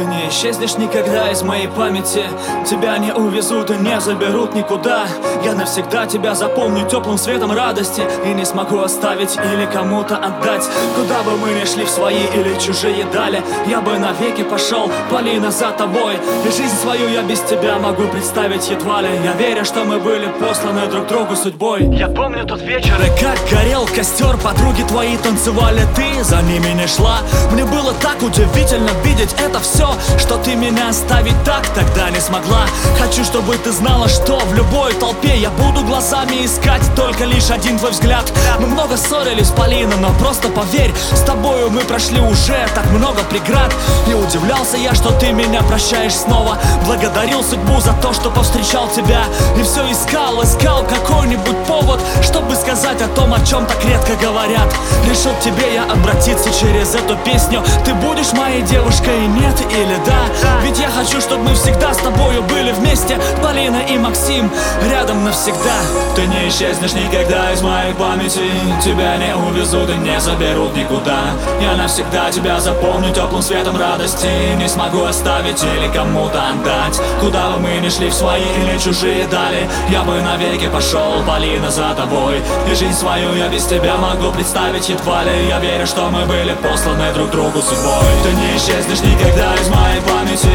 Ты не исчезнешь никогда из моей памяти. Тебя не увезут и не заберут никуда. Я навсегда тебя запомню теплым светом радости. И не смогу оставить или кому-то отдать. Куда бы мы ни шли в свои или чужие дали Я бы навеки пошел, Полина, за тобой. И жизнь свою я без тебя могу представить едва ли. Я верю, что мы были посланы друг другу судьбой. Я помню тот вечер. И как горел костер Подруги твои танцевали, ты за ними не шла. Мне было так удивительно видеть это все Что ты меня оставить так тогда не смогла. Хочу, чтобы ты знала, что в любой толпе Я буду глазами искать только лишь один твой взгляд. Мы много ссорились, Полина, но просто поверь С тобою мы прошли уже так много преград. И удивлялся я, что ты меня прощаешь снова. Благодарил судьбу за то, что повстречал тебя. И все искал, искал какой-нибудь повод Чтобы сказать о том, о чем так редко говорят. Решил тебе я обратиться через эту песню. Ты будешь моей девушкой, нет или да? Ведь я хочу, чтобы всегда с тобою были вместе Полина и Максим рядом навсегда. Ты не исчезнешь никогда из моей памяти. Тебя не увезут и не заберут никуда. Я навсегда тебя запомню теплым светом радости. Не смогу оставить или кому-то отдать. Куда бы мы ни шли в свои или чужие дали Я бы навеки пошел, Полина, за тобой. И жизнь свою я без тебя могу представить. Едва ли Я верю, что мы были посланы друг другу судьбой. Ты не исчезнешь никогда из моей памяти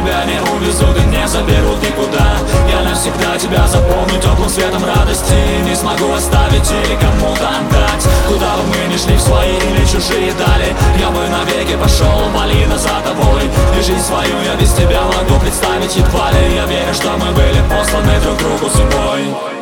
Тебя не увезут и не заберут никуда Я навсегда тебя запомню теплым светом радости. Не смогу оставить или кому-то отдать. Куда бы мы ни шли в свои или чужие дали. Я бы навеки пошел, Полина, за тобой. И жизнь свою я без тебя могу представить едва ли. Я верю, что мы были посланы друг другу судьбой